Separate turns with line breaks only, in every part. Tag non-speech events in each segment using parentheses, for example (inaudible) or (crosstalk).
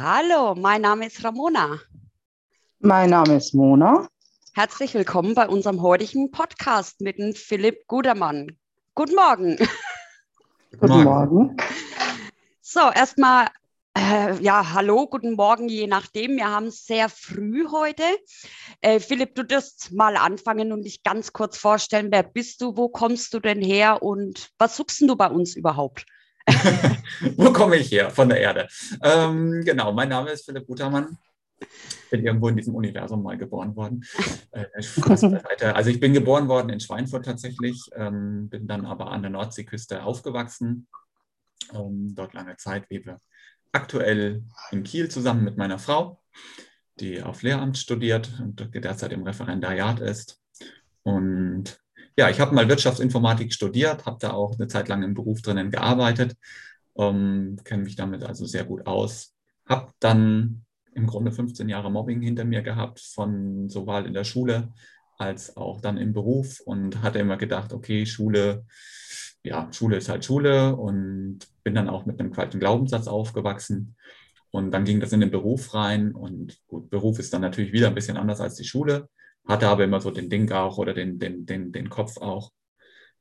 Hallo, mein Name ist Ramona.
Mein Name ist Mona.
Herzlich willkommen bei unserem heutigen Podcast mit dem Philipp Gudermann. Guten Morgen.
Guten Morgen.
So, erstmal, äh, ja, hallo, guten Morgen, je nachdem. Wir haben es sehr früh heute. Äh, Philipp, du darfst mal anfangen und dich ganz kurz vorstellen. Wer bist du, wo kommst du denn her und was suchst du bei uns überhaupt? (laughs)
Wo komme ich her? Von der Erde. Ähm, genau, mein Name ist Philipp Gutermann. Bin irgendwo in diesem Universum mal geboren worden. Äh, also ich bin geboren worden in Schweinfurt tatsächlich, ähm, bin dann aber an der Nordseeküste aufgewachsen, ähm, dort lange Zeit, lebe aktuell in Kiel zusammen mit meiner Frau, die auf Lehramt studiert und derzeit im Referendariat ist. Und ja, ich habe mal Wirtschaftsinformatik studiert, habe da auch eine Zeit lang im Beruf drinnen gearbeitet, ähm, kenne mich damit also sehr gut aus. Habe dann im Grunde 15 Jahre Mobbing hinter mir gehabt, von sowohl in der Schule als auch dann im Beruf und hatte immer gedacht, okay, Schule, ja, Schule ist halt Schule und bin dann auch mit einem falschen Glaubenssatz aufgewachsen. Und dann ging das in den Beruf rein und gut, Beruf ist dann natürlich wieder ein bisschen anders als die Schule hatte aber immer so den Ding auch oder den, den, den, den Kopf auch.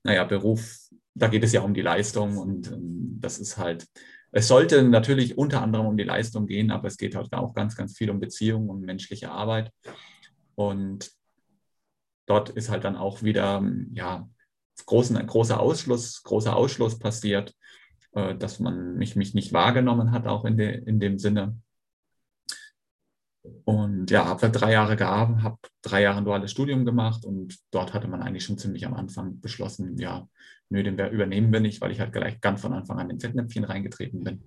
Naja, Beruf, da geht es ja um die Leistung und ähm, das ist halt, es sollte natürlich unter anderem um die Leistung gehen, aber es geht halt auch ganz, ganz viel um Beziehungen und menschliche Arbeit. Und dort ist halt dann auch wieder, ja, großen, großer Ausschluss, großer Ausschluss passiert, äh, dass man mich, mich nicht wahrgenommen hat, auch in, de, in dem Sinne. Und ja, habe drei Jahre gearbeitet, habe drei Jahre ein duales Studium gemacht und dort hatte man eigentlich schon ziemlich am Anfang beschlossen, ja, nö, den übernehmen wir nicht, weil ich halt gleich ganz von Anfang an in Fettnäpfchen reingetreten bin.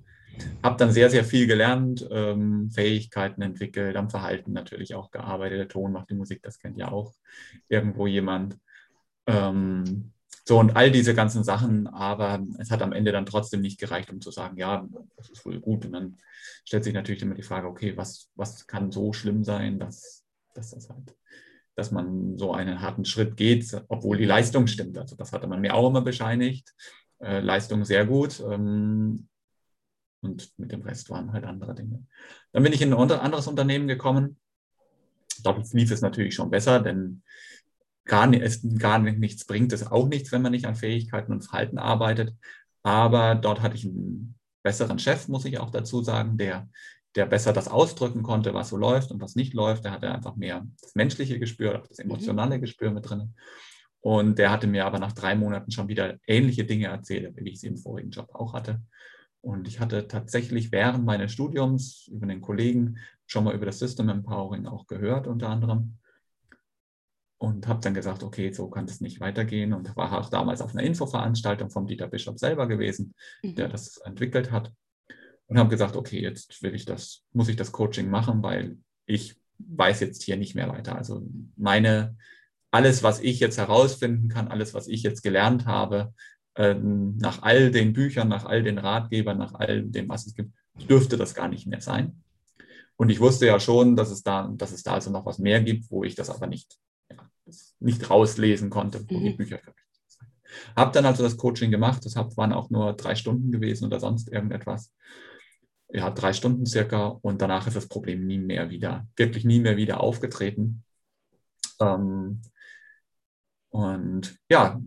Habe dann sehr, sehr viel gelernt, ähm, Fähigkeiten entwickelt, am Verhalten natürlich auch gearbeitet. Der Ton macht die Musik, das kennt ja auch irgendwo jemand. Ähm, so und all diese ganzen Sachen, aber es hat am Ende dann trotzdem nicht gereicht, um zu sagen, ja, das ist wohl gut. Und dann stellt sich natürlich immer die Frage, okay, was, was kann so schlimm sein, dass, dass das halt, dass man so einen harten Schritt geht, obwohl die Leistung stimmt. Also das hatte man mir auch immer bescheinigt. Äh, Leistung sehr gut. Ähm, und mit dem Rest waren halt andere Dinge. Dann bin ich in ein anderes Unternehmen gekommen. Dort lief es natürlich schon besser, denn gar, es gar nichts bringt es auch nichts, wenn man nicht an Fähigkeiten und Verhalten arbeitet. Aber dort hatte ich einen besseren Chef, muss ich auch dazu sagen, der, der besser das ausdrücken konnte, was so läuft und was nicht läuft. Der hatte einfach mehr das menschliche Gespür, das mhm. emotionale mhm. Gespür mit drin. Und der hatte mir aber nach drei Monaten schon wieder ähnliche Dinge erzählt, wie ich sie im vorigen Job auch hatte. Und ich hatte tatsächlich während meines Studiums über den Kollegen schon mal über das System Empowering auch gehört, unter anderem und habe dann gesagt, okay, so kann es nicht weitergehen und war auch damals auf einer Infoveranstaltung vom Dieter Bischof selber gewesen, mhm. der das entwickelt hat und habe gesagt, okay, jetzt will ich das, muss ich das Coaching machen, weil ich weiß jetzt hier nicht mehr weiter. Also meine, alles, was ich jetzt herausfinden kann, alles, was ich jetzt gelernt habe, ähm, nach all den Büchern, nach all den Ratgebern, nach all dem, was es gibt, dürfte das gar nicht mehr sein. Und ich wusste ja schon, dass es da, dass es da also noch was mehr gibt, wo ich das aber nicht nicht rauslesen konnte, wo mhm. die Bücher sind. Habe dann also das Coaching gemacht, das waren auch nur drei Stunden gewesen oder sonst irgendetwas. Ja, drei Stunden circa und danach ist das Problem nie mehr wieder, wirklich nie mehr wieder aufgetreten. Ähm, und ja,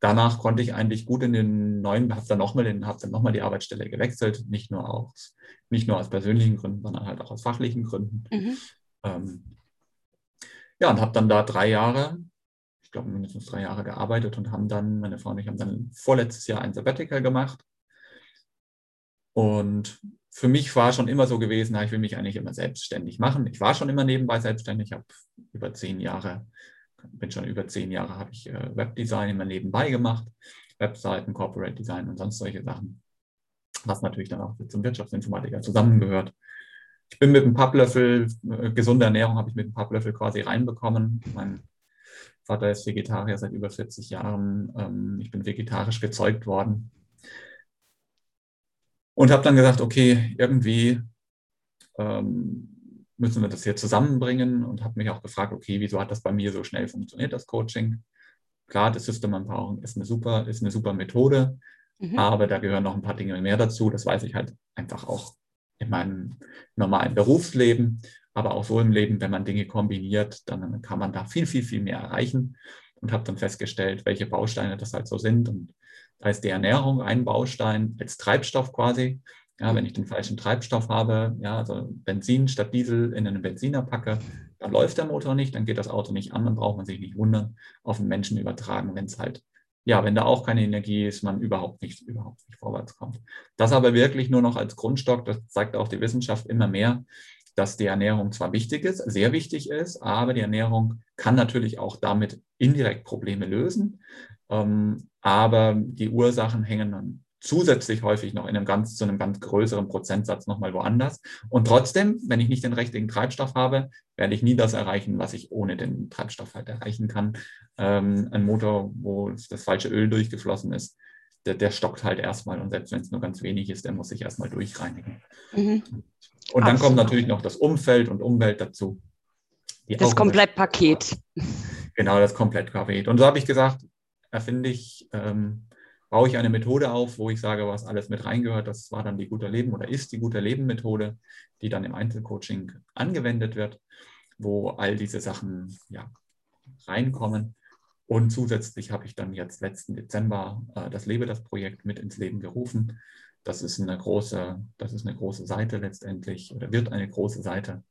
danach konnte ich eigentlich gut in den neuen, habe dann nochmal hab noch die Arbeitsstelle gewechselt, nicht nur, aus, nicht nur aus persönlichen Gründen, sondern halt auch aus fachlichen Gründen. Mhm. Ähm, ja, und habe dann da drei Jahre, ich glaube mindestens drei Jahre gearbeitet und haben dann, meine Frau und ich haben dann vorletztes Jahr ein Sabbatical gemacht. Und für mich war schon immer so gewesen, ich will mich eigentlich immer selbstständig machen. Ich war schon immer nebenbei selbstständig, habe über zehn Jahre, bin schon über zehn Jahre, habe ich äh, Webdesign immer nebenbei gemacht, Webseiten, Corporate Design und sonst solche Sachen, was natürlich dann auch zum Wirtschaftsinformatiker zusammengehört. Ich bin mit einem Papplöffel, äh, gesunde Ernährung habe ich mit einem Papplöffel quasi reinbekommen. Mein Vater ist Vegetarier seit über 40 Jahren. Ähm, ich bin vegetarisch gezeugt worden. Und habe dann gesagt, okay, irgendwie ähm, müssen wir das hier zusammenbringen und habe mich auch gefragt, okay, wieso hat das bei mir so schnell funktioniert, das Coaching? Klar, das System Empowering ist eine super, ist eine super Methode, mhm. aber da gehören noch ein paar Dinge mehr dazu. Das weiß ich halt einfach auch in meinem normalen Berufsleben, aber auch so im Leben, wenn man Dinge kombiniert, dann kann man da viel, viel, viel mehr erreichen und habe dann festgestellt, welche Bausteine das halt so sind. Und da ist die Ernährung ein Baustein als Treibstoff quasi. Ja, wenn ich den falschen Treibstoff habe, ja, also Benzin statt Diesel in einen Benziner packe, dann läuft der Motor nicht, dann geht das Auto nicht an, dann braucht man sich nicht wundern, auf den Menschen übertragen, wenn es halt, ja, wenn da auch keine Energie ist, man überhaupt nicht, überhaupt nicht vorwärts kommt. Das aber wirklich nur noch als Grundstock, das zeigt auch die Wissenschaft immer mehr, dass die Ernährung zwar wichtig ist, sehr wichtig ist, aber die Ernährung kann natürlich auch damit indirekt Probleme lösen. Ähm, aber die Ursachen hängen dann zusätzlich häufig noch in einem ganz, zu einem ganz größeren Prozentsatz nochmal woanders. Und trotzdem, wenn ich nicht den richtigen Treibstoff habe, werde ich nie das erreichen, was ich ohne den Treibstoff halt erreichen kann. Ähm, ein Motor, wo das falsche Öl durchgeflossen ist, der, der stockt halt erstmal und selbst wenn es nur ganz wenig ist, der muss sich erstmal durchreinigen. Mhm. Und dann Absolut. kommt natürlich noch das Umfeld und Umwelt dazu.
Das Komplettpaket.
Genau, das Komplettpaket. Und so habe ich gesagt, erfinde ich ähm, baue ich eine Methode auf, wo ich sage, was alles mit reingehört. Das war dann die Guter Leben oder ist die Guter Leben Methode, die dann im Einzelcoaching angewendet wird, wo all diese Sachen ja, reinkommen. Und zusätzlich habe ich dann jetzt letzten Dezember äh, das Lebe das Projekt mit ins Leben gerufen. Das ist eine große, das ist eine große Seite letztendlich oder wird eine große Seite.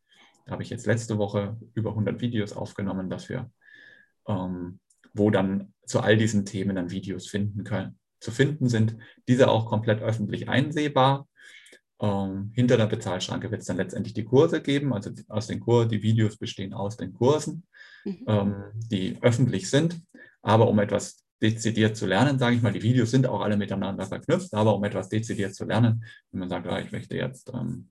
Da habe ich jetzt letzte Woche über 100 Videos aufgenommen dafür, ähm, wo dann zu all diesen Themen dann Videos finden können, zu finden sind. Diese auch komplett öffentlich einsehbar. Ähm, hinter der Bezahlschranke wird es dann letztendlich die Kurse geben. Also aus den Kursen, die Videos bestehen aus den Kursen, mhm. ähm, die öffentlich sind. Aber um etwas dezidiert zu lernen, sage ich mal, die Videos sind auch alle miteinander verknüpft, aber um etwas dezidiert zu lernen, wenn man sagt, ja, ich möchte jetzt ähm,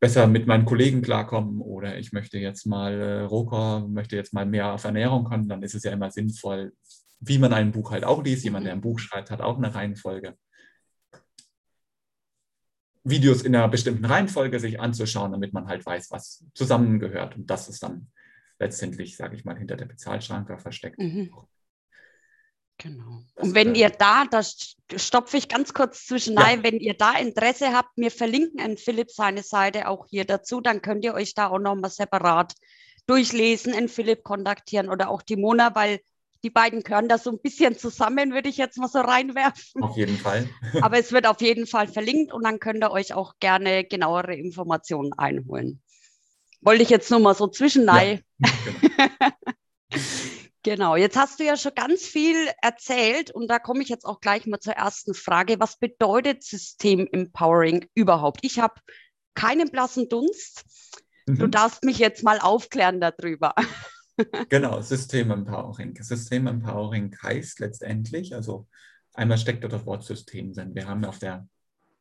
besser mit meinen Kollegen klarkommen oder ich möchte jetzt mal äh, Rohkor, möchte jetzt mal mehr auf Ernährung kommen, dann ist es ja immer sinnvoll, wie man ein Buch halt auch liest. Jemand, der ein Buch schreibt, hat auch eine Reihenfolge. Videos in einer bestimmten Reihenfolge sich anzuschauen, damit man halt weiß, was zusammengehört. Und das ist dann letztendlich, sage ich mal, hinter der Bezahlschranke versteckt. Mhm.
Genau. Und wenn ihr da, da stopfe ich ganz kurz zwischen ja. wenn ihr da Interesse habt, wir verlinken an Philipp seine Seite auch hier dazu, dann könnt ihr euch da auch nochmal separat durchlesen, in Philipp kontaktieren oder auch die Mona, weil die beiden gehören da so ein bisschen zusammen, würde ich jetzt mal so reinwerfen.
Auf jeden Fall. (laughs)
Aber es wird auf jeden Fall verlinkt und dann könnt ihr euch auch gerne genauere Informationen einholen. Wollte ich jetzt nur mal so zwischennei. (laughs) Ja, genau. genau, jetzt hast du ja schon ganz viel erzählt und da komme ich jetzt auch gleich mal zur ersten Frage. Was bedeutet System Empowering überhaupt? Ich habe keinen blassen Dunst. Mhm. Du darfst mich jetzt mal aufklären darüber.
Genau, System Empowering. System Empowering heißt letztendlich, also einmal steckt dort das Wort System drin. Wir haben auf der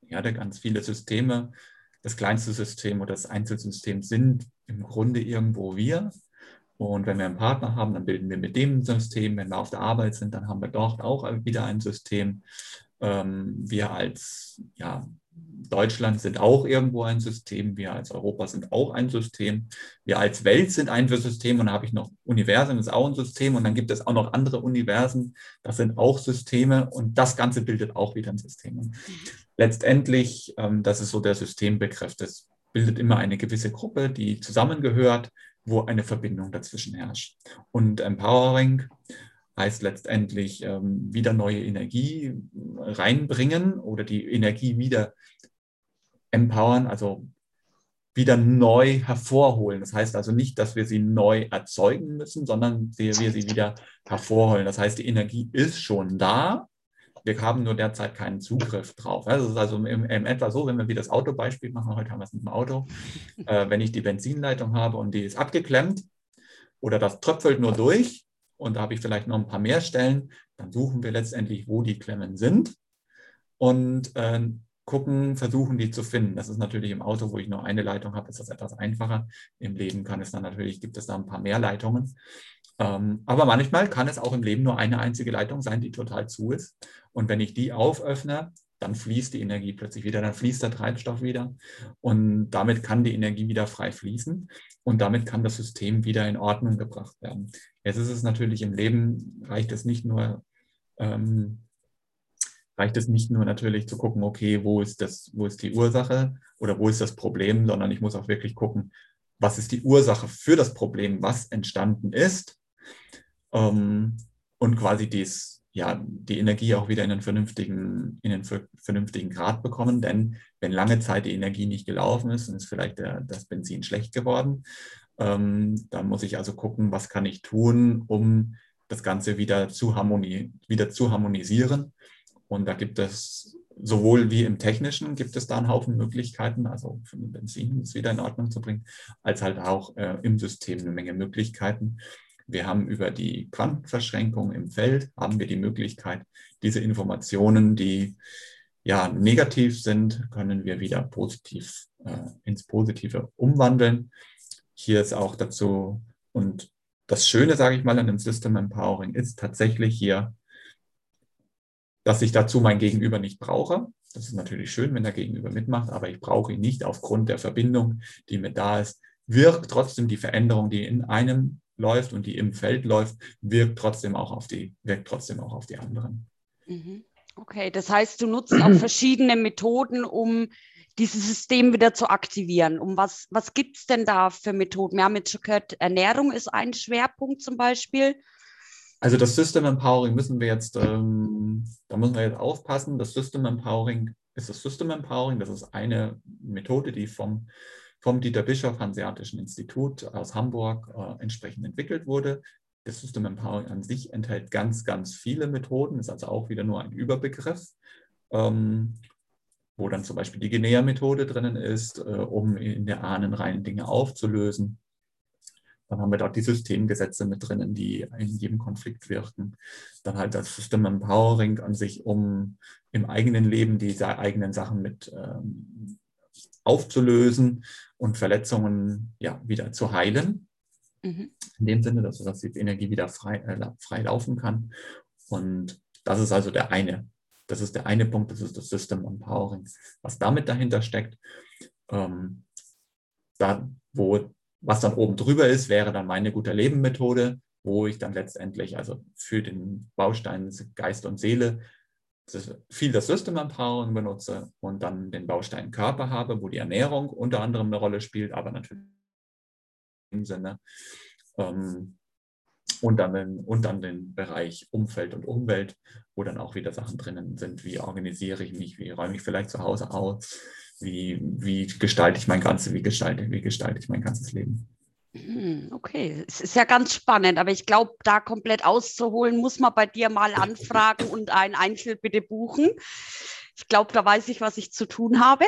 Erde ganz viele Systeme. Das kleinste System oder das Einzelsystem sind im Grunde irgendwo wir. Und wenn wir einen Partner haben, dann bilden wir mit dem System. Wenn wir auf der Arbeit sind, dann haben wir dort auch wieder ein System. Ähm, wir als ja, Deutschland sind auch irgendwo ein System, wir als Europa sind auch ein System, wir als Welt sind ein System und dann habe ich noch Universum, ist auch ein System und dann gibt es auch noch andere Universen, das sind auch Systeme und das Ganze bildet auch wieder ein System. Und letztendlich, ähm, das ist so der Systembegriff, das bildet immer eine gewisse Gruppe, die zusammengehört, wo eine Verbindung dazwischen herrscht. Und Empowering heißt letztendlich ähm, wieder neue Energie reinbringen oder die Energie wieder empowern, also wieder neu hervorholen. Das heißt also nicht, dass wir sie neu erzeugen müssen, sondern wir sie wieder hervorholen. Das heißt, die Energie ist schon da. Wir haben nur derzeit keinen Zugriff drauf. Das ist also im, im etwa so, wenn wir wieder das Autobeispiel machen, heute haben wir es mit dem Auto, (laughs) äh, wenn ich die Benzinleitung habe und die ist abgeklemmt oder das tröpfelt nur durch, und da habe ich vielleicht noch ein paar mehr Stellen, dann suchen wir letztendlich, wo die Klemmen sind und äh, gucken, versuchen die zu finden. Das ist natürlich im Auto, wo ich nur eine Leitung habe, ist das etwas einfacher. Im Leben kann es dann natürlich, gibt es da ein paar mehr Leitungen. Ähm, aber manchmal kann es auch im Leben nur eine einzige Leitung sein, die total zu ist. Und wenn ich die auföffne, dann fließt die Energie plötzlich wieder, dann fließt der Treibstoff wieder und damit kann die Energie wieder frei fließen und damit kann das System wieder in Ordnung gebracht werden. Jetzt ist es natürlich im Leben, reicht es nicht nur, ähm, reicht es nicht nur natürlich zu gucken, okay, wo ist das, wo ist die Ursache oder wo ist das Problem, sondern ich muss auch wirklich gucken, was ist die Ursache für das Problem, was entstanden ist ähm, und quasi dies, ja, die Energie auch wieder in einen vernünftigen, in einen vernünftigen Grad bekommen. Denn wenn lange Zeit die Energie nicht gelaufen ist, dann ist vielleicht der, das Benzin schlecht geworden. Ähm, dann muss ich also gucken, was kann ich tun, um das Ganze wieder zu, harmoni wieder zu harmonisieren. Und da gibt es sowohl wie im Technischen gibt es da einen Haufen Möglichkeiten, also für den Benzin es wieder in Ordnung zu bringen, als halt auch äh, im System eine Menge Möglichkeiten. Wir haben über die Quantenverschränkung im Feld, haben wir die Möglichkeit, diese Informationen, die ja negativ sind, können wir wieder positiv äh, ins Positive umwandeln. Hier ist auch dazu, und das Schöne, sage ich mal, an dem System Empowering ist tatsächlich hier dass ich dazu mein Gegenüber nicht brauche. Das ist natürlich schön, wenn der Gegenüber mitmacht, aber ich brauche ihn nicht aufgrund der Verbindung, die mit da ist. Wirkt trotzdem die Veränderung, die in einem läuft und die im Feld läuft, wirkt trotzdem auch auf die, wirkt trotzdem auch auf die anderen.
Mhm. Okay, das heißt, du nutzt auch (clears throat) verschiedene Methoden, um dieses System wieder zu aktivieren. Um was, was gibt es denn da für Methoden? Wir haben jetzt schon gehört, Ernährung ist ein Schwerpunkt zum Beispiel.
Also das System Empowering müssen wir jetzt, ähm, da müssen wir jetzt aufpassen. Das System Empowering ist das System Empowering. Das ist eine Methode, die vom, vom Dieter Bischof Hanseatischen Institut aus Hamburg äh, entsprechend entwickelt wurde. Das System Empowering an sich enthält ganz, ganz viele Methoden, ist also auch wieder nur ein Überbegriff, ähm, wo dann zum Beispiel die Guinea-Methode drinnen ist, äh, um in der Ahnenreihen Dinge aufzulösen. Dann haben wir dort die Systemgesetze mit drinnen, die in jedem Konflikt wirken. Dann halt das System Empowering an sich, um im eigenen Leben die eigenen Sachen mit ähm, aufzulösen und Verletzungen ja, wieder zu heilen. Mhm. In dem Sinne, dass, dass die Energie wieder frei, äh, frei laufen kann. Und das ist also der eine. Das ist der eine Punkt, das ist das System Empowering. Was damit dahinter steckt, ähm, da, wo was dann oben drüber ist, wäre dann meine gute Leben Methode, wo ich dann letztendlich also für den Baustein Geist und Seele viel das System Empowering benutze und dann den Baustein Körper habe, wo die Ernährung unter anderem eine Rolle spielt, aber natürlich im Sinne. Ähm, und dann, den, und dann den Bereich Umfeld und Umwelt, wo dann auch wieder Sachen drinnen sind, wie organisiere ich mich, wie räume ich vielleicht zu Hause aus, wie, wie gestalte ich mein ganzes, wie gestalte, wie gestalte ich mein ganzes Leben.
Hm, okay, es ist ja ganz spannend, aber ich glaube, da komplett auszuholen, muss man bei dir mal anfragen und ein Einzel bitte buchen. Ich glaube, da weiß ich, was ich zu tun habe.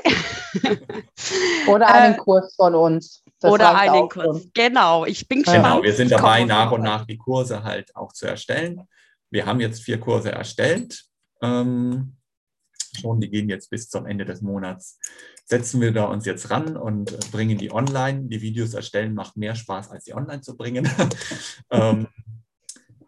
(laughs)
Oder einen äh, Kurs von uns.
Das oder einen Kurs. Schon. Genau, ich bin
gespannt. Genau, wir sind dabei, nach und nach die Kurse halt auch zu erstellen. Wir haben jetzt vier Kurse erstellt. Ähm, schon, die gehen jetzt bis zum Ende des Monats. Setzen wir da uns jetzt ran und bringen die online. Die Videos erstellen macht mehr Spaß, als sie online zu bringen. (laughs) ähm,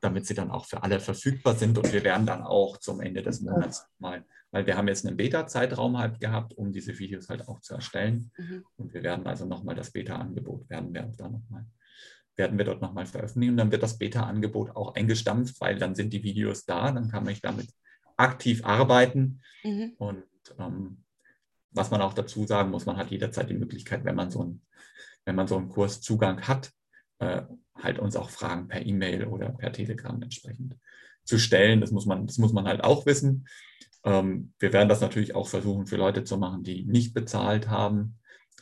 damit sie dann auch für alle verfügbar sind. Und wir werden dann auch zum Ende des Monats mal, weil wir haben jetzt einen Beta-Zeitraum halt gehabt, um diese Videos halt auch zu erstellen. Mhm. Und wir werden also nochmal das Beta-Angebot werden wir da nochmal werden wir dort nochmal veröffentlichen. Und dann wird das Beta-Angebot auch eingestampft, weil dann sind die Videos da, dann kann ich damit aktiv arbeiten. Mhm. Und ähm, was man auch dazu sagen muss, man hat jederzeit die Möglichkeit, wenn man so, ein, wenn man so einen Kurszugang hat, äh, halt uns auch Fragen per E-Mail oder per Telegram entsprechend zu stellen. Das muss man, das muss man halt auch wissen. Ähm, wir werden das natürlich auch versuchen, für Leute zu machen, die nicht bezahlt haben.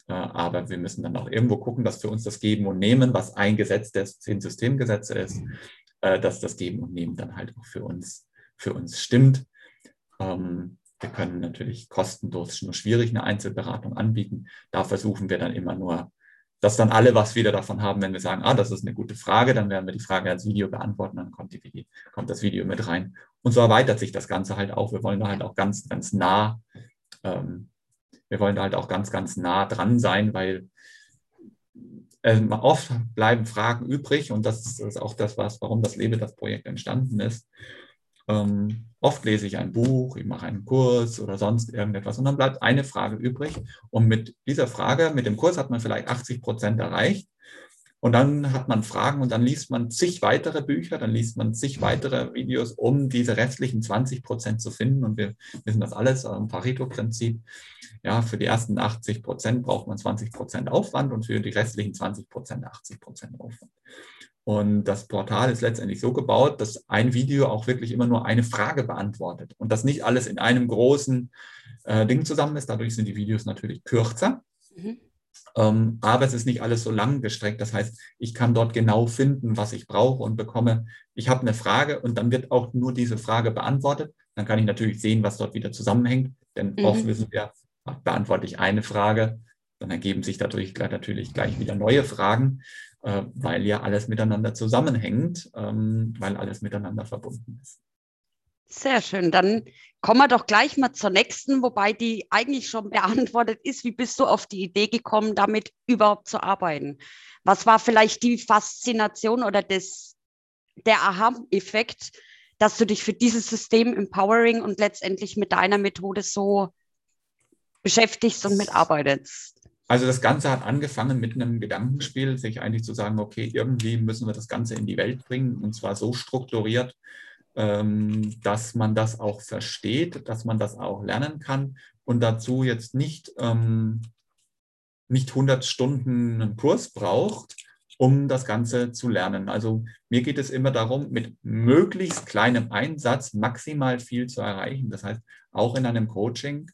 Äh, aber wir müssen dann auch irgendwo gucken, dass für uns das Geben und Nehmen, was ein Gesetz der zehn Systemgesetze ist, äh, dass das Geben und Nehmen dann halt auch für uns, für uns stimmt. Ähm, wir können natürlich kostenlos nur schwierig eine Einzelberatung anbieten. Da versuchen wir dann immer nur, dass dann alle was wieder davon haben, wenn wir sagen, ah, das ist eine gute Frage, dann werden wir die Frage als Video beantworten, dann kommt, die, kommt das Video mit rein. Und so erweitert sich das Ganze halt auch. Wir wollen da halt auch ganz, ganz nah, ähm, wir wollen da halt auch ganz, ganz nah dran sein, weil äh, oft bleiben Fragen übrig und das ist auch das, was, warum das Lebe, das Projekt entstanden ist. Ähm, oft lese ich ein Buch, ich mache einen Kurs oder sonst irgendetwas und dann bleibt eine Frage übrig. Und mit dieser Frage, mit dem Kurs hat man vielleicht 80 Prozent erreicht. Und dann hat man Fragen und dann liest man zig weitere Bücher, dann liest man zig weitere Videos, um diese restlichen 20 Prozent zu finden. Und wir wissen das alles im Pareto-Prinzip. Ja, für die ersten 80 Prozent braucht man 20 Prozent Aufwand und für die restlichen 20 Prozent 80 Prozent Aufwand. Und das Portal ist letztendlich so gebaut, dass ein Video auch wirklich immer nur eine Frage beantwortet und das nicht alles in einem großen äh, Ding zusammen ist. Dadurch sind die Videos natürlich kürzer. Mhm. Ähm, aber es ist nicht alles so lang gestreckt. Das heißt, ich kann dort genau finden, was ich brauche und bekomme, ich habe eine Frage und dann wird auch nur diese Frage beantwortet. Dann kann ich natürlich sehen, was dort wieder zusammenhängt. Denn mhm. oft wissen wir, beantworte ich eine Frage, dann ergeben sich dadurch natürlich gleich wieder neue Fragen, äh, weil ja alles miteinander zusammenhängt, ähm, weil alles miteinander verbunden ist.
Sehr schön. Dann kommen wir doch gleich mal zur nächsten, wobei die eigentlich schon beantwortet ist. Wie bist du auf die Idee gekommen, damit überhaupt zu arbeiten? Was war vielleicht die Faszination oder das, der Aha-Effekt, dass du dich für dieses System Empowering und letztendlich mit deiner Methode so beschäftigst und mitarbeitest?
Also das Ganze hat angefangen mit einem Gedankenspiel, sich eigentlich zu sagen, okay, irgendwie müssen wir das Ganze in die Welt bringen und zwar so strukturiert, ähm, dass man das auch versteht, dass man das auch lernen kann und dazu jetzt nicht, ähm, nicht 100 Stunden einen Kurs braucht, um das Ganze zu lernen. Also mir geht es immer darum, mit möglichst kleinem Einsatz maximal viel zu erreichen. Das heißt, auch in einem Coaching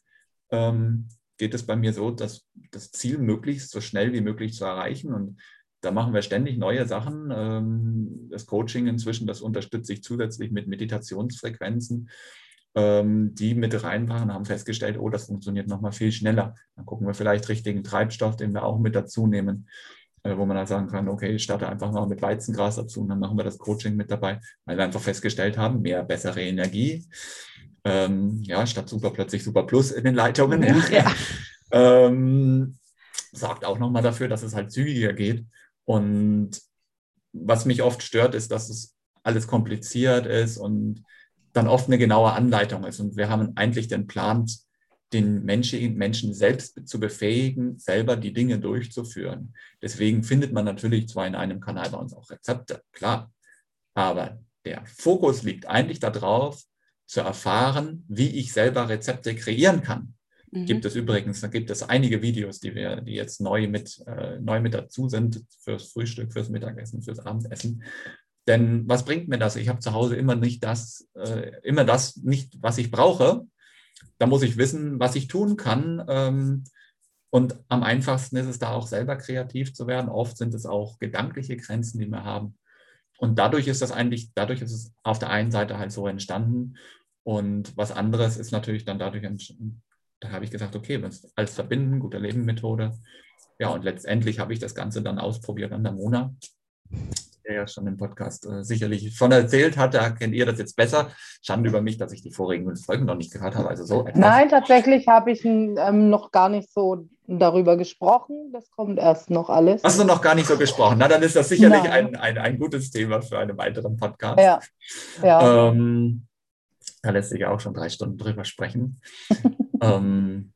ähm, geht es bei mir so, dass das Ziel möglichst so schnell wie möglich zu erreichen. Und da machen wir ständig neue Sachen. Ähm, das Coaching inzwischen, das unterstütze ich zusätzlich mit Meditationsfrequenzen, ähm, die mit reinmachen, haben festgestellt, oh, das funktioniert nochmal viel schneller. Dann gucken wir vielleicht richtigen Treibstoff, den wir auch mit dazu nehmen, äh, wo man dann sagen kann, okay, ich starte einfach mal mit Weizengras dazu und dann machen wir das Coaching mit dabei, weil wir einfach festgestellt haben, mehr bessere Energie. Ähm, ja, statt Super plötzlich Super Plus in den Leitungen. Ja. Ähm, sorgt auch nochmal dafür, dass es halt zügiger geht. Und was mich oft stört, ist, dass es alles kompliziert ist und dann oft eine genaue Anleitung ist. Und wir haben eigentlich den Plan, den Menschen, Menschen selbst zu befähigen, selber die Dinge durchzuführen. Deswegen findet man natürlich zwar in einem Kanal bei uns auch Rezepte, klar, aber der Fokus liegt eigentlich darauf, zu erfahren, wie ich selber Rezepte kreieren kann. Mhm. Gibt es übrigens, da gibt es einige Videos, die wir, die jetzt neu mit, äh, neu mit dazu sind, fürs Frühstück, fürs Mittagessen, fürs Abendessen. Denn was bringt mir das? Ich habe zu Hause immer nicht das, äh, immer das nicht, was ich brauche. Da muss ich wissen, was ich tun kann. Ähm, und am einfachsten ist es da auch selber kreativ zu werden. Oft sind es auch gedankliche Grenzen, die wir haben. Und dadurch ist das eigentlich, dadurch ist es auf der einen Seite halt so entstanden. Und was anderes ist natürlich dann dadurch entstanden, da habe ich gesagt, okay, alles verbinden, gute Leben-Methode. Ja, und letztendlich habe ich das Ganze dann ausprobiert an der Mona, der ja schon im Podcast äh, sicherlich schon erzählt hat. Da kennt ihr das jetzt besser. Schande über mich, dass ich die vorigen Folgen noch nicht gehört habe. Also so
etwas. Nein, tatsächlich habe ich ähm, noch gar nicht so darüber gesprochen. Das kommt erst noch alles.
Hast du noch gar nicht so gesprochen? Na, dann ist das sicherlich ein, ein, ein gutes Thema für einen weiteren Podcast.
Ja.
ja. Ähm, da lässt sich ja auch schon drei Stunden drüber sprechen. (laughs) ähm,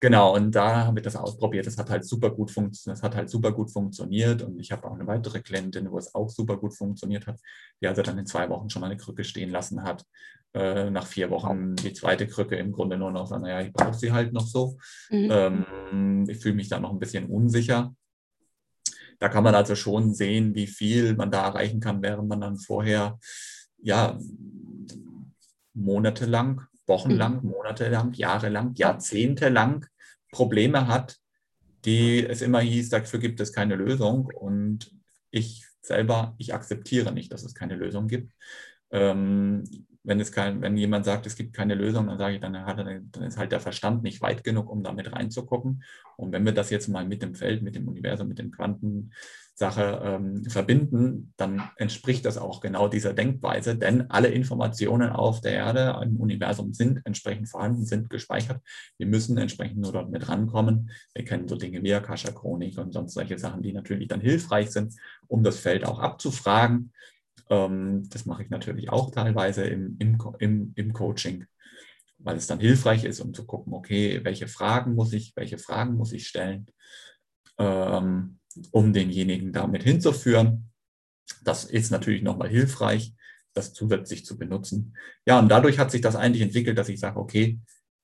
genau, und da haben wir das ausprobiert. Das hat halt super gut funktioniert. Das hat halt super gut funktioniert. Und ich habe auch eine weitere Klientin, wo es auch super gut funktioniert hat, die also dann in zwei Wochen schon mal eine Krücke stehen lassen hat. Äh, nach vier Wochen die zweite Krücke im Grunde nur noch, naja, ich brauche sie halt noch so. Mhm. Ähm, ich fühle mich da noch ein bisschen unsicher. Da kann man also schon sehen, wie viel man da erreichen kann, während man dann vorher ja monatelang, wochenlang, mhm. monatelang, jahrelang, jahrzehntelang Probleme hat, die es immer hieß, dafür gibt es keine Lösung. Und ich selber, ich akzeptiere nicht, dass es keine Lösung gibt. Ähm, wenn, es kein, wenn jemand sagt, es gibt keine Lösung, dann sage ich, dann, er, dann ist halt der Verstand nicht weit genug, um damit reinzugucken. Und wenn wir das jetzt mal mit dem Feld, mit dem Universum, mit den Quantensache ähm, verbinden, dann entspricht das auch genau dieser Denkweise, denn alle Informationen auf der Erde, im Universum sind entsprechend vorhanden, sind gespeichert. Wir müssen entsprechend nur dort mit rankommen. Wir kennen so Dinge wie Akasha-Chronik und sonst solche Sachen, die natürlich dann hilfreich sind, um das Feld auch abzufragen. Ähm, das mache ich natürlich auch teilweise im, im, im, im Coaching, weil es dann hilfreich ist, um zu gucken, okay, welche Fragen muss ich, welche Fragen muss ich stellen. Ähm, um denjenigen damit hinzuführen. Das ist natürlich nochmal hilfreich, das zusätzlich zu benutzen. Ja, und dadurch hat sich das eigentlich entwickelt, dass ich sage, okay,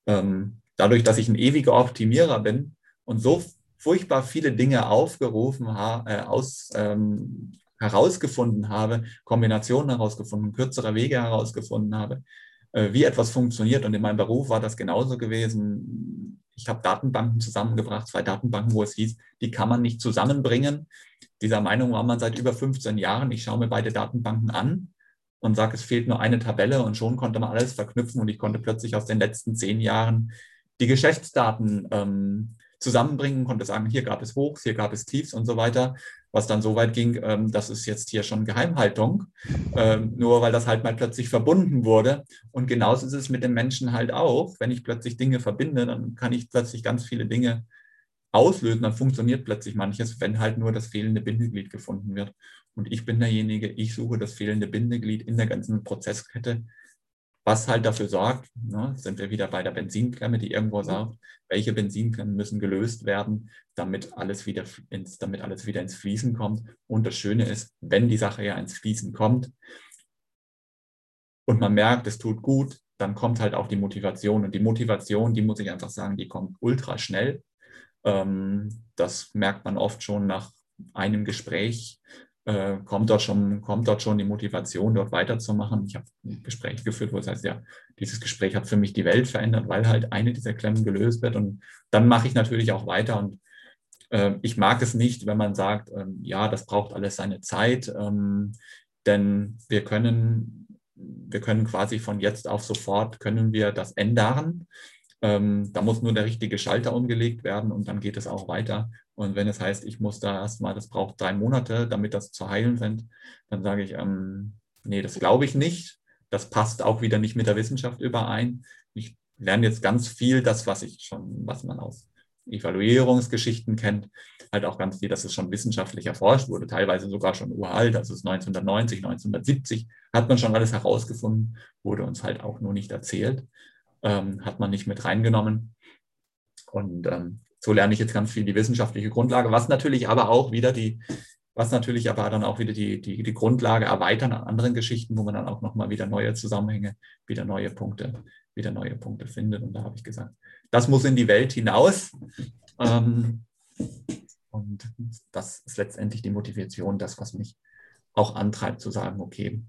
ähm, dadurch, dass ich ein ewiger Optimierer bin und so furchtbar viele Dinge aufgerufen, äh, aus, ähm, herausgefunden habe, Kombinationen herausgefunden, kürzere Wege herausgefunden habe, äh, wie etwas funktioniert. Und in meinem Beruf war das genauso gewesen. Ich habe Datenbanken zusammengebracht, zwei Datenbanken, wo es hieß, die kann man nicht zusammenbringen. Dieser Meinung war man seit über 15 Jahren. Ich schaue mir beide Datenbanken an und sage, es fehlt nur eine Tabelle und schon konnte man alles verknüpfen und ich konnte plötzlich aus den letzten zehn Jahren die Geschäftsdaten ähm, zusammenbringen, konnte sagen, hier gab es Hochs, hier gab es Tiefs und so weiter, was dann so weit ging, ähm, das ist jetzt hier schon Geheimhaltung, ähm, nur weil das halt mal plötzlich verbunden wurde. Und genauso ist es mit den Menschen halt auch. Wenn ich plötzlich Dinge verbinde, dann kann ich plötzlich ganz viele Dinge auslösen, dann funktioniert plötzlich manches, wenn halt nur das fehlende Bindeglied gefunden wird. Und ich bin derjenige, ich suche das fehlende Bindeglied in der ganzen Prozesskette, was halt dafür sorgt, ne, sind wir wieder bei der Benzinklemme, die irgendwo mhm. sagt, welche Benzinklemmen müssen gelöst werden, damit alles, wieder ins, damit alles wieder ins Fließen kommt. Und das Schöne ist, wenn die Sache ja ins Fließen kommt und man merkt, es tut gut, dann kommt halt auch die Motivation. Und die Motivation, die muss ich einfach sagen, die kommt ultra schnell. Ähm, das merkt man oft schon nach einem Gespräch äh, kommt, dort schon, kommt dort schon die Motivation, dort weiterzumachen. Ich habe ein Gespräch geführt, wo es heißt, ja, dieses Gespräch hat für mich die Welt verändert, weil halt eine dieser Klemmen gelöst wird. Und dann mache ich natürlich auch weiter. Und äh, ich mag es nicht, wenn man sagt, äh, ja, das braucht alles seine Zeit, ähm, denn wir können, wir können quasi von jetzt auf sofort, können wir das ändern. Ähm, da muss nur der richtige Schalter umgelegt werden und dann geht es auch weiter. Und wenn es heißt, ich muss da erstmal, das braucht drei Monate, damit das zu heilen sind, dann sage ich, ähm, nee, das glaube ich nicht. Das passt auch wieder nicht mit der Wissenschaft überein. Ich lerne jetzt ganz viel, das, was ich schon, was man aus Evaluierungsgeschichten kennt, halt auch ganz viel, dass es schon wissenschaftlich erforscht wurde, teilweise sogar schon uralt, also 1990, 1970 hat man schon alles herausgefunden, wurde uns halt auch nur nicht erzählt, ähm, hat man nicht mit reingenommen. Und ähm, so lerne ich jetzt ganz viel die wissenschaftliche Grundlage, was natürlich aber auch wieder die, was natürlich aber dann auch wieder die, die, die Grundlage erweitern an anderen Geschichten, wo man dann auch nochmal wieder neue Zusammenhänge, wieder neue Punkte, wieder neue Punkte findet. Und da habe ich gesagt, das muss in die Welt hinaus. Ähm, und das ist letztendlich die Motivation, das, was mich auch antreibt, zu sagen, okay,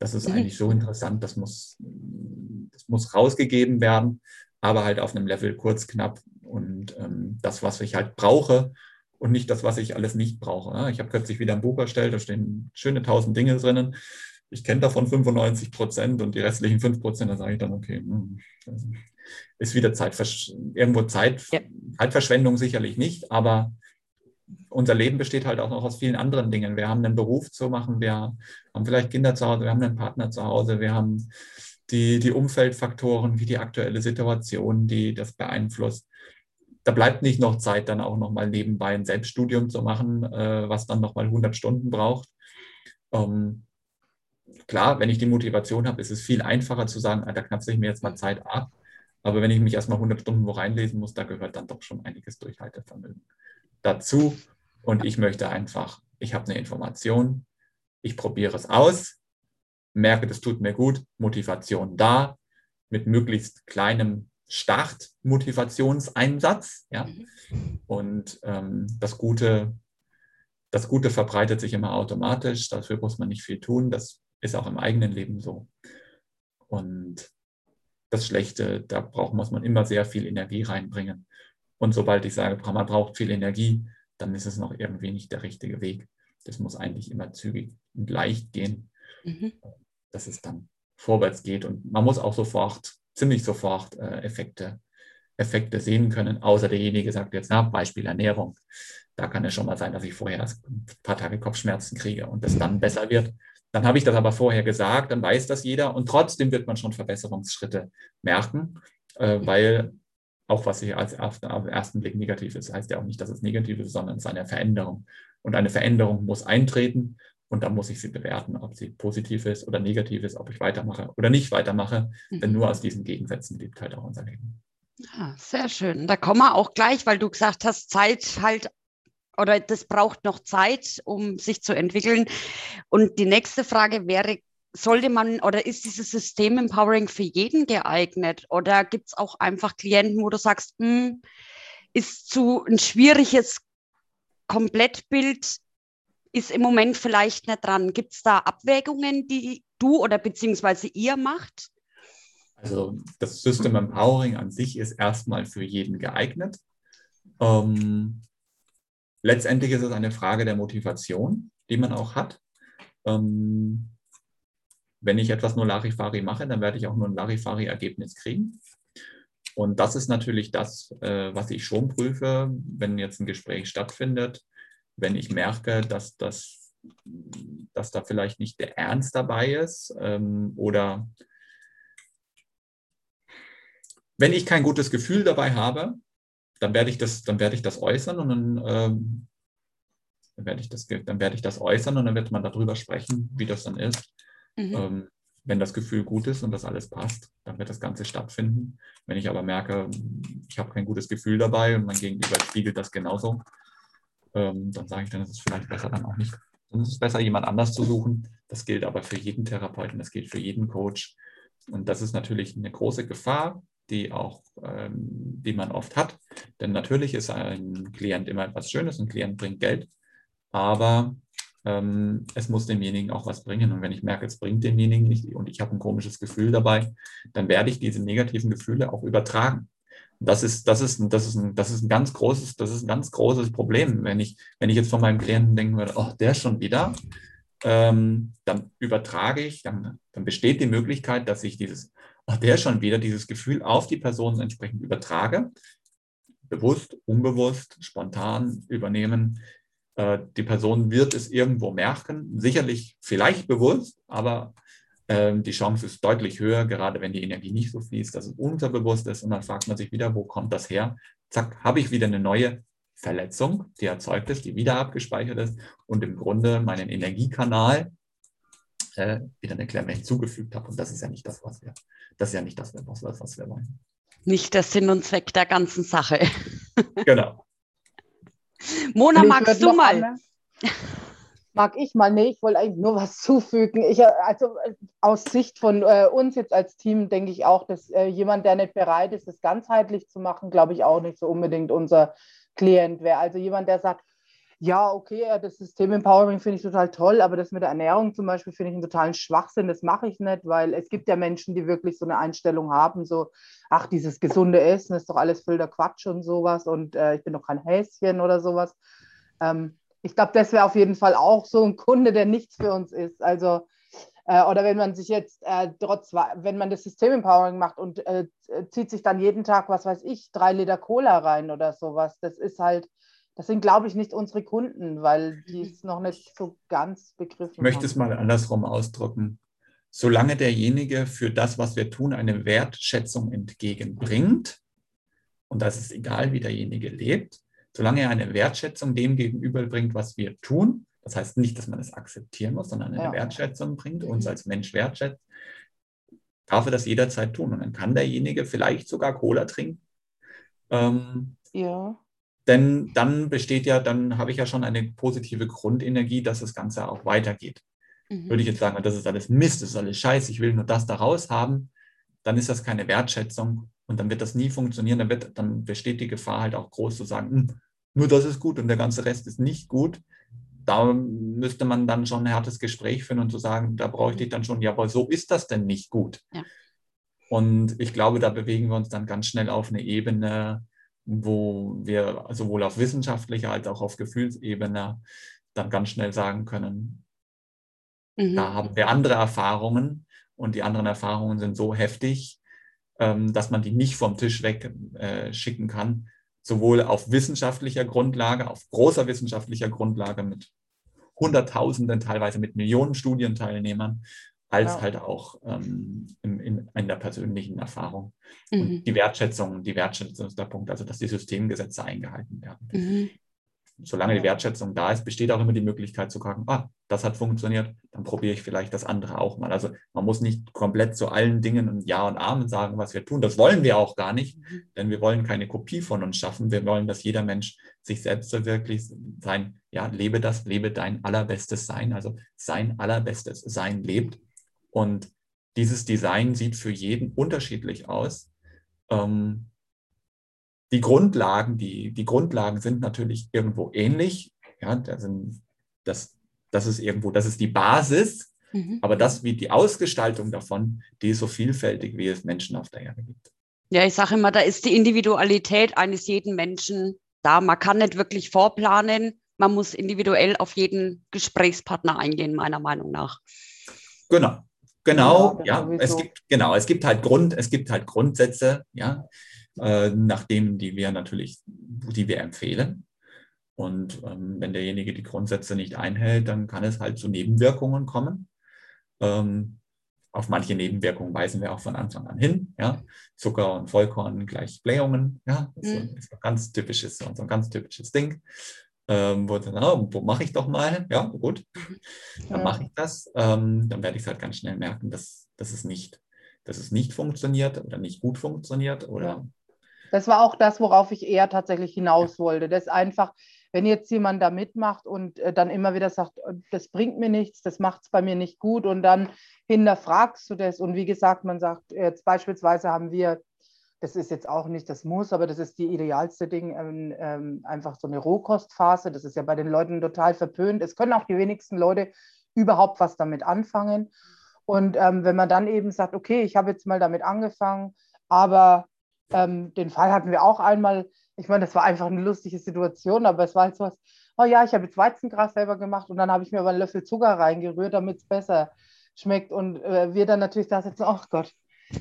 das ist mhm. eigentlich so interessant, das muss, das muss rausgegeben werden, aber halt auf einem Level kurz, knapp, und ähm, das, was ich halt brauche und nicht das, was ich alles nicht brauche. Ja, ich habe kürzlich wieder ein Buch erstellt, da stehen schöne tausend Dinge drinnen. Ich kenne davon 95 Prozent und die restlichen 5 Prozent, da sage ich dann, okay, hm, ist wieder Zeitversch irgendwo Zeit, ja. Zeitverschwendung sicherlich nicht, aber unser Leben besteht halt auch noch aus vielen anderen Dingen. Wir haben einen Beruf zu machen, wir haben vielleicht Kinder zu Hause, wir haben einen Partner zu Hause, wir haben die, die Umfeldfaktoren, wie die aktuelle Situation, die das beeinflusst da bleibt nicht noch Zeit, dann auch nochmal nebenbei ein Selbststudium zu machen, äh, was dann nochmal 100 Stunden braucht. Ähm, klar, wenn ich die Motivation habe, ist es viel einfacher zu sagen, ah, da knapse ich mir jetzt mal Zeit ab. Aber wenn ich mich erstmal 100 Stunden wo reinlesen muss, da gehört dann doch schon einiges Durchhaltevermögen dazu. Und ich möchte einfach, ich habe eine Information, ich probiere es aus, merke, das tut mir gut, Motivation da, mit möglichst kleinem Startmotivationseinsatz. Ja? Mhm. Und ähm, das, Gute, das Gute verbreitet sich immer automatisch. Dafür muss man nicht viel tun. Das ist auch im eigenen Leben so. Und das Schlechte, da braucht, muss man immer sehr viel Energie reinbringen. Und sobald ich sage, man braucht viel Energie, dann ist es noch irgendwie nicht der richtige Weg. Das muss eigentlich immer zügig und leicht gehen, mhm. dass es dann vorwärts geht. Und man muss auch sofort ziemlich sofort äh, Effekte, Effekte sehen können, außer derjenige sagt jetzt, na, Beispiel Ernährung. Da kann es schon mal sein, dass ich vorher ein paar Tage Kopfschmerzen kriege und es dann besser wird. Dann habe ich das aber vorher gesagt, dann weiß das jeder und trotzdem wird man schon Verbesserungsschritte merken, äh, weil auch was hier als auf ersten Blick negativ ist, heißt ja auch nicht, dass es negativ ist, sondern es ist eine Veränderung. Und eine Veränderung muss eintreten und dann muss ich sie bewerten, ob sie positiv ist oder negativ ist, ob ich weitermache oder nicht weitermache. Mhm. Denn nur aus diesen Gegensätzen lebt halt auch unser Leben.
Ja, sehr schön. Da kommen wir auch gleich, weil du gesagt hast, Zeit halt oder das braucht noch Zeit, um sich zu entwickeln. Und die nächste Frage wäre, sollte man oder ist dieses System Empowering für jeden geeignet? Oder gibt es auch einfach Klienten, wo du sagst, hm, ist zu ein schwieriges Komplettbild, ist im Moment vielleicht nicht dran. Gibt es da Abwägungen, die du oder beziehungsweise ihr macht?
Also das System Empowering an sich ist erstmal für jeden geeignet. Ähm, letztendlich ist es eine Frage der Motivation, die man auch hat. Ähm, wenn ich etwas nur Larifari mache, dann werde ich auch nur ein Larifari-Ergebnis kriegen. Und das ist natürlich das, äh, was ich schon prüfe, wenn jetzt ein Gespräch stattfindet, wenn ich merke, dass, das, dass da vielleicht nicht der Ernst dabei ist ähm, oder wenn ich kein gutes Gefühl dabei habe, dann werde ich das, dann werde ich das äußern und dann, ähm, dann, werde ich das, dann werde ich das äußern und dann wird man darüber sprechen, wie das dann ist. Mhm. Ähm, wenn das Gefühl gut ist und das alles passt, dann wird das Ganze stattfinden. Wenn ich aber merke, ich habe kein gutes Gefühl dabei und mein Gegenüber spiegelt das genauso, ähm, dann sage ich, dann ist es vielleicht besser dann auch nicht. Dann ist es besser, jemand anders zu suchen. Das gilt aber für jeden Therapeuten, das gilt für jeden Coach. Und das ist natürlich eine große Gefahr, die auch, ähm, die man oft hat. Denn natürlich ist ein Klient immer etwas Schönes, ein Klient bringt Geld, aber ähm, es muss demjenigen auch was bringen. Und wenn ich merke, es bringt demjenigen nicht und ich habe ein komisches Gefühl dabei, dann werde ich diese negativen Gefühle auch übertragen. Das ist, das ist, das ist, ein, das ist ein ganz großes, das ist ein ganz großes Problem. Wenn ich, wenn ich jetzt von meinem Klienten denken würde, oh, der schon wieder, ähm, dann übertrage ich, dann, dann besteht die Möglichkeit, dass ich dieses, oh, der schon wieder, dieses Gefühl auf die Person entsprechend übertrage. Bewusst, unbewusst, spontan übernehmen. Äh, die Person wird es irgendwo merken, sicherlich vielleicht bewusst, aber die Chance ist deutlich höher, gerade wenn die Energie nicht so fließt, dass es unterbewusst ist und dann fragt man sich wieder, wo kommt das her? Zack, habe ich wieder eine neue Verletzung, die erzeugt ist, die wieder abgespeichert ist und im Grunde meinen Energiekanal äh, wieder eine Klemme hinzugefügt habe. Und das ist ja nicht das, was wir, das ist ja nicht das, was, was wir wollen.
Nicht der Sinn und Zweck der ganzen Sache.
genau.
Mona, magst du mal?
Mag ich mal, nee, ich wollte eigentlich nur was (laughs) zufügen. Ich, äh, also äh, aus Sicht von äh, uns jetzt als Team denke ich auch, dass äh, jemand, der nicht bereit ist, das ganzheitlich zu machen, glaube ich auch nicht so unbedingt unser Klient wäre. Also jemand, der sagt, ja, okay, das System Empowering finde ich total toll, aber das mit der Ernährung zum Beispiel finde ich einen totalen Schwachsinn, das mache ich nicht, weil es gibt ja Menschen, die wirklich so eine Einstellung haben, so, ach, dieses gesunde Essen ist doch alles voll der Quatsch und sowas und äh, ich bin doch kein Häschen oder sowas. Ähm, ich glaube, das wäre auf jeden Fall auch so ein Kunde, der nichts für uns ist. Also, äh, oder wenn man sich jetzt äh, trotz, wenn man das System Empowering macht und äh, zieht sich dann jeden Tag, was weiß ich, drei Liter Cola rein oder sowas, das ist halt, das sind, glaube ich, nicht unsere Kunden, weil die es noch nicht so ganz begriffen
Ich möchte haben. es mal andersrum ausdrücken. Solange derjenige für das, was wir tun, eine Wertschätzung entgegenbringt, und das ist egal, wie derjenige lebt, solange er eine Wertschätzung dem gegenüberbringt, was wir tun, das heißt nicht, dass man es akzeptieren muss, sondern eine ja. Wertschätzung bringt, uns mhm. als Mensch wertschätzt, darf er das jederzeit tun. Und dann kann derjenige vielleicht sogar Cola trinken. Ähm, ja. Denn dann besteht ja, dann habe ich ja schon eine positive Grundenergie, dass das Ganze auch weitergeht. Mhm. Würde ich jetzt sagen, das ist alles Mist, das ist alles Scheiße, ich will nur das daraus haben, dann ist das keine Wertschätzung und dann wird das nie funktionieren. Dann, wird, dann besteht die Gefahr halt auch groß zu sagen, hm, nur das ist gut und der ganze Rest ist nicht gut. Da müsste man dann schon ein hartes Gespräch führen und zu sagen, da bräuchte ich dann schon, ja, aber so ist das denn nicht gut. Ja. Und ich glaube, da bewegen wir uns dann ganz schnell auf eine Ebene, wo wir sowohl auf wissenschaftlicher als auch auf Gefühlsebene dann ganz schnell sagen können, mhm. da haben wir andere Erfahrungen und die anderen Erfahrungen sind so heftig, ähm, dass man die nicht vom Tisch weg äh, schicken kann, sowohl auf wissenschaftlicher Grundlage, auf großer wissenschaftlicher Grundlage mit Hunderttausenden, teilweise mit Millionen Studienteilnehmern, als ja. halt auch ähm, in, in, in, der persönlichen Erfahrung. Mhm. Und die Wertschätzung, die Wertschätzung ist der Punkt, also dass die Systemgesetze eingehalten werden. Mhm. Solange die Wertschätzung da ist, besteht auch immer die Möglichkeit zu sagen, ah, das hat funktioniert, dann probiere ich vielleicht das andere auch mal. Also man muss nicht komplett zu allen Dingen und Ja und Amen sagen, was wir tun. Das wollen wir auch gar nicht, mhm. denn wir wollen keine Kopie von uns schaffen. Wir wollen, dass jeder Mensch sich selbst verwirklicht sein, ja, lebe das, lebe dein allerbestes Sein, also sein allerbestes Sein lebt. Und dieses Design sieht für jeden unterschiedlich aus. Ähm, die Grundlagen, die, die Grundlagen sind natürlich irgendwo ähnlich. Ja, da sind, das, das ist irgendwo, das ist die Basis. Mhm. Aber das, wie die Ausgestaltung davon, die ist so vielfältig, wie es Menschen auf der Erde gibt.
Ja, ich sage immer, da ist die Individualität eines jeden Menschen da. Man kann nicht wirklich vorplanen. Man muss individuell auf jeden Gesprächspartner eingehen, meiner Meinung nach.
Genau. Genau, ja, ja es gibt genau, es gibt halt Grund, es gibt halt Grundsätze, ja, äh, nach denen, die wir natürlich, die wir empfehlen. Und ähm, wenn derjenige die Grundsätze nicht einhält, dann kann es halt zu Nebenwirkungen kommen. Ähm, auf manche Nebenwirkungen weisen wir auch von Anfang an hin. Ja? Zucker und Vollkorn gleich Blähungen. Ja? Das ist, mhm. ist ein ganz typisches, so ein ganz typisches Ding. Ähm, wo, oh, wo mache ich doch mal? Ja, gut. Mhm. Dann mache ich das. Ähm, dann werde ich es halt ganz schnell merken, dass, dass, es nicht, dass es nicht funktioniert oder nicht gut funktioniert oder
das war auch das, worauf ich eher tatsächlich hinaus wollte. Das einfach, wenn jetzt jemand da mitmacht und äh, dann immer wieder sagt, äh, das bringt mir nichts, das macht es bei mir nicht gut und dann hinterfragst du das. Und wie gesagt, man sagt, jetzt beispielsweise haben wir, das ist jetzt auch nicht das Muss, aber das ist die idealste Ding, ähm, ähm, einfach so eine Rohkostphase. Das ist ja bei den Leuten total verpönt. Es können auch die wenigsten Leute überhaupt was damit anfangen. Und ähm, wenn man dann eben sagt, okay, ich habe jetzt mal damit angefangen, aber ähm, den Fall hatten wir auch einmal. Ich meine, das war einfach eine lustige Situation, aber es war halt so was, oh ja, ich habe jetzt Weizengras selber gemacht und dann habe ich mir aber einen Löffel Zucker reingerührt, damit es besser schmeckt. Und äh, wir dann natürlich da sitzen, oh Gott,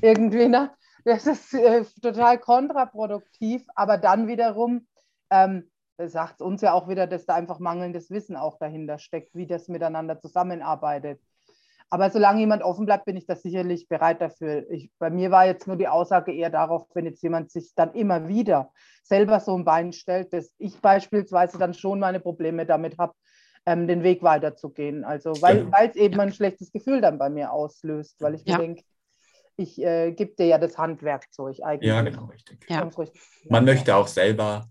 irgendwie, ne? Das ist äh, total kontraproduktiv, aber dann wiederum ähm, sagt es uns ja auch wieder, dass da einfach mangelndes Wissen auch dahinter steckt, wie das miteinander zusammenarbeitet. Aber solange jemand offen bleibt, bin ich da sicherlich bereit dafür. Ich, bei mir war jetzt nur die Aussage eher darauf, wenn jetzt jemand sich dann immer wieder selber so ein Bein stellt, dass ich beispielsweise dann schon meine Probleme damit habe, ähm, den Weg weiterzugehen. Also weil es eben ein schlechtes Gefühl dann bei mir auslöst, weil ich mir ja. denke, ich äh, gebe dir ja das Handwerkzeug eigentlich.
Ja, genau, richtig. Ja. richtig. Man möchte auch selber,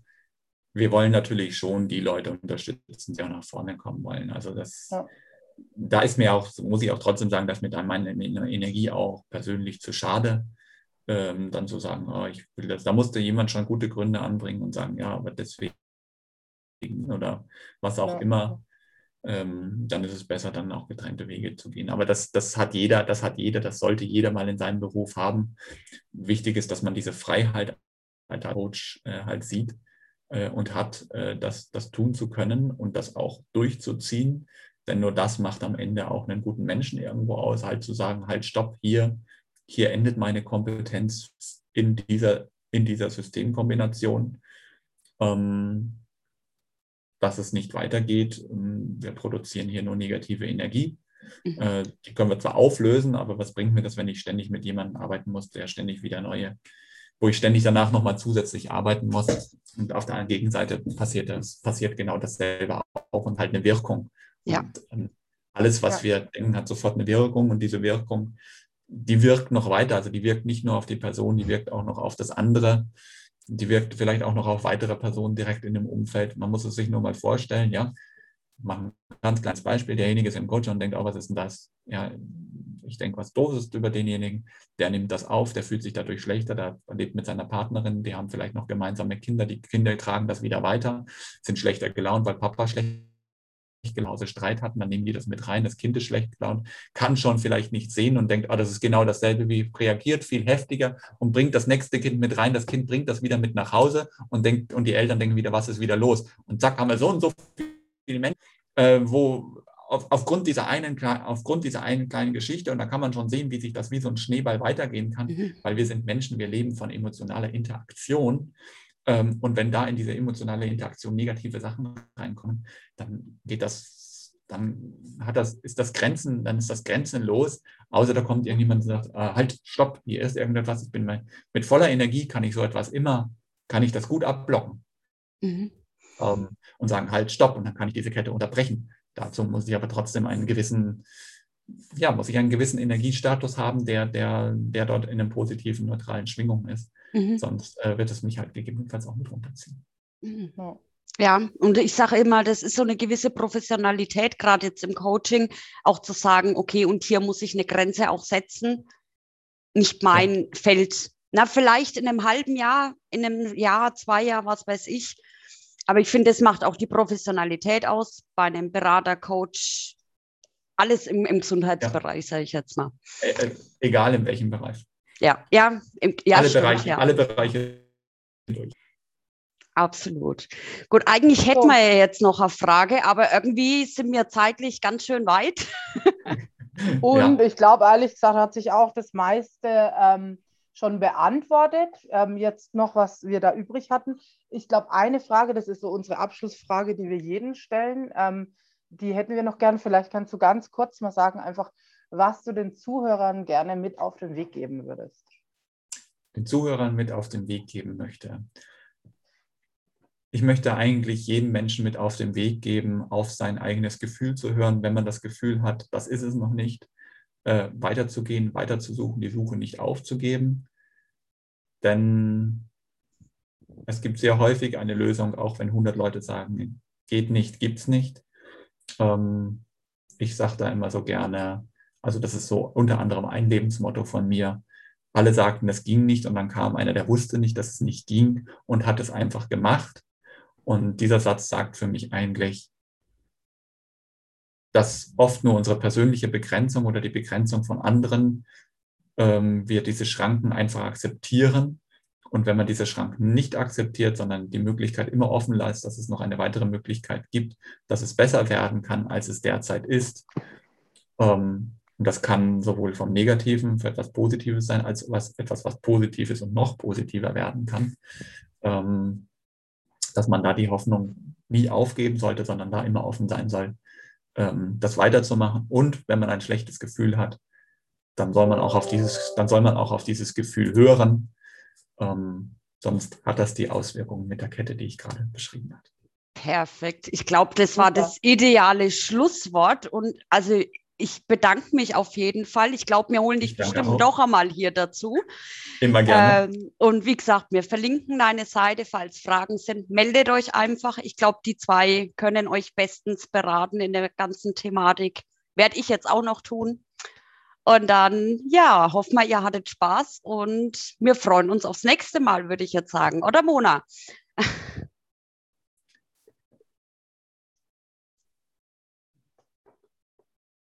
wir wollen natürlich schon die Leute unterstützen, die auch nach vorne kommen wollen. Also das ja da ist mir auch, muss ich auch trotzdem sagen, dass mir dann meine Energie auch persönlich zu schade, ähm, dann zu sagen, oh, ich will das. Da musste jemand schon gute Gründe anbringen und sagen, ja, aber deswegen oder was auch ja. immer. Ähm, dann ist es besser, dann auch getrennte Wege zu gehen. Aber das, das hat jeder, das hat jeder, das sollte jeder mal in seinem Beruf haben. Wichtig ist, dass man diese Freiheit als Coach äh, halt sieht äh, und hat, äh, das, das tun zu können und das auch durchzuziehen denn nur das macht am Ende auch einen guten Menschen irgendwo aus, halt zu sagen, halt stopp, hier, hier endet meine Kompetenz in dieser, in dieser Systemkombination, ähm, dass es nicht weitergeht. Ähm, wir produzieren hier nur negative Energie. Mhm. Äh, die können wir zwar auflösen, aber was bringt mir das, wenn ich ständig mit jemandem arbeiten muss, der ständig wieder neue, wo ich ständig danach nochmal zusätzlich arbeiten muss. Und auf der Gegenseite passiert das, passiert genau dasselbe auch und halt eine Wirkung. Ja. Und, ähm, alles, was ja. wir denken, hat sofort eine Wirkung und diese Wirkung, die wirkt noch weiter. Also die wirkt nicht nur auf die Person, die wirkt auch noch auf das andere. Die wirkt vielleicht auch noch auf weitere Personen direkt in dem Umfeld. Man muss es sich nur mal vorstellen, ja. Machen ein ganz kleines Beispiel. Derjenige ist im Coach und denkt, oh, was ist denn das? Ja, ich denke, was doof ist über denjenigen. Der nimmt das auf, der fühlt sich dadurch schlechter, der lebt mit seiner Partnerin, die haben vielleicht noch gemeinsame Kinder, die Kinder tragen das wieder weiter, sind schlechter gelaunt, weil Papa schlecht genauso Streit hatten, dann nehmen die das mit rein. Das Kind ist schlecht gelaunt, kann schon vielleicht nicht sehen und denkt, oh, das ist genau dasselbe wie reagiert, viel heftiger und bringt das nächste Kind mit rein. Das Kind bringt das wieder mit nach Hause und denkt, und die Eltern denken wieder, was ist wieder los? Und zack, haben wir so und so viele Menschen, äh, wo auf, aufgrund, dieser einen, aufgrund dieser einen kleinen Geschichte, und da kann man schon sehen, wie sich das wie so ein Schneeball weitergehen kann, mhm. weil wir sind Menschen, wir leben von emotionaler Interaktion. Ähm, und wenn da in diese emotionale Interaktion negative Sachen reinkommen, dann geht das, dann hat das, ist das Grenzen, dann ist das grenzenlos, außer da kommt irgendjemand und sagt, äh, halt, stopp, hier ist irgendetwas, ich bin mein, mit voller Energie kann ich so etwas immer, kann ich das gut abblocken.
Mhm.
ähm, und sagen, halt, stopp, und dann kann ich diese Kette unterbrechen. Dazu muss ich aber trotzdem einen gewissen, ja, muss ich einen gewissen Energiestatus haben, der, der, der dort in einer positiven, neutralen Schwingung ist. Mhm. Sonst äh, wird es mich halt gegebenenfalls auch mit runterziehen.
Mhm. Ja, und ich sage immer, das ist so eine gewisse Professionalität, gerade jetzt im Coaching, auch zu sagen, okay, und hier muss ich eine Grenze auch setzen. Nicht mein ja. Feld. Na, vielleicht in einem halben Jahr, in einem Jahr, zwei Jahr, was weiß ich. Aber ich finde, das macht auch die Professionalität aus bei einem Berater, Coach, alles im, im Gesundheitsbereich, ja. sage ich jetzt mal.
Äh, egal in welchem Bereich.
Ja, ja, im, ja
alle, stimmt, Bereiche, ja. alle Bereiche durch.
Absolut. Gut, eigentlich hätten wir ja jetzt noch eine Frage, aber irgendwie sind wir zeitlich ganz schön weit. (laughs)
Und ja. ich glaube, ehrlich gesagt, hat sich auch das meiste ähm, schon beantwortet. Ähm, jetzt noch, was wir da übrig hatten. Ich glaube, eine Frage, das ist so unsere Abschlussfrage, die wir jeden stellen, ähm, die hätten wir noch gern. Vielleicht kannst du ganz kurz mal sagen, einfach, was du den Zuhörern gerne mit auf den Weg geben würdest.
Den Zuhörern mit auf den Weg geben möchte ich möchte eigentlich jedem Menschen mit auf den Weg geben, auf sein eigenes Gefühl zu hören, wenn man das Gefühl hat, das ist es noch nicht, äh, weiterzugehen, weiterzusuchen, die Suche nicht aufzugeben. Denn es gibt sehr häufig eine Lösung, auch wenn 100 Leute sagen, geht nicht, gibt es nicht. Ähm, ich sage da immer so gerne, also das ist so unter anderem ein Lebensmotto von mir. Alle sagten, das ging nicht und dann kam einer, der wusste nicht, dass es nicht ging und hat es einfach gemacht. Und dieser Satz sagt für mich eigentlich, dass oft nur unsere persönliche Begrenzung oder die Begrenzung von anderen ähm, wir diese Schranken einfach akzeptieren. Und wenn man diese Schranken nicht akzeptiert, sondern die Möglichkeit immer offen lässt, dass es noch eine weitere Möglichkeit gibt, dass es besser werden kann, als es derzeit ist. Ähm, und das kann sowohl vom Negativen für etwas Positives sein, als was, etwas, was Positives und noch positiver werden kann. Ähm, dass man da die Hoffnung nie aufgeben sollte, sondern da immer offen sein soll, ähm, das weiterzumachen. Und wenn man ein schlechtes Gefühl hat, dann soll man auch auf dieses, dann soll man auch auf dieses Gefühl hören. Ähm, sonst hat das die Auswirkungen mit der Kette, die ich gerade beschrieben habe.
Perfekt. Ich glaube, das war das ideale Schlusswort. Und also ich bedanke mich auf jeden Fall. Ich glaube, wir holen dich bestimmt auch. doch einmal hier dazu.
Immer gerne. Ähm,
und wie gesagt, wir verlinken deine Seite, falls Fragen sind. Meldet euch einfach. Ich glaube, die zwei können euch bestens beraten in der ganzen Thematik. Werde ich jetzt auch noch tun. Und dann, ja, hoffen wir, ihr hattet Spaß und wir freuen uns aufs nächste Mal, würde ich jetzt sagen. Oder Mona? (laughs)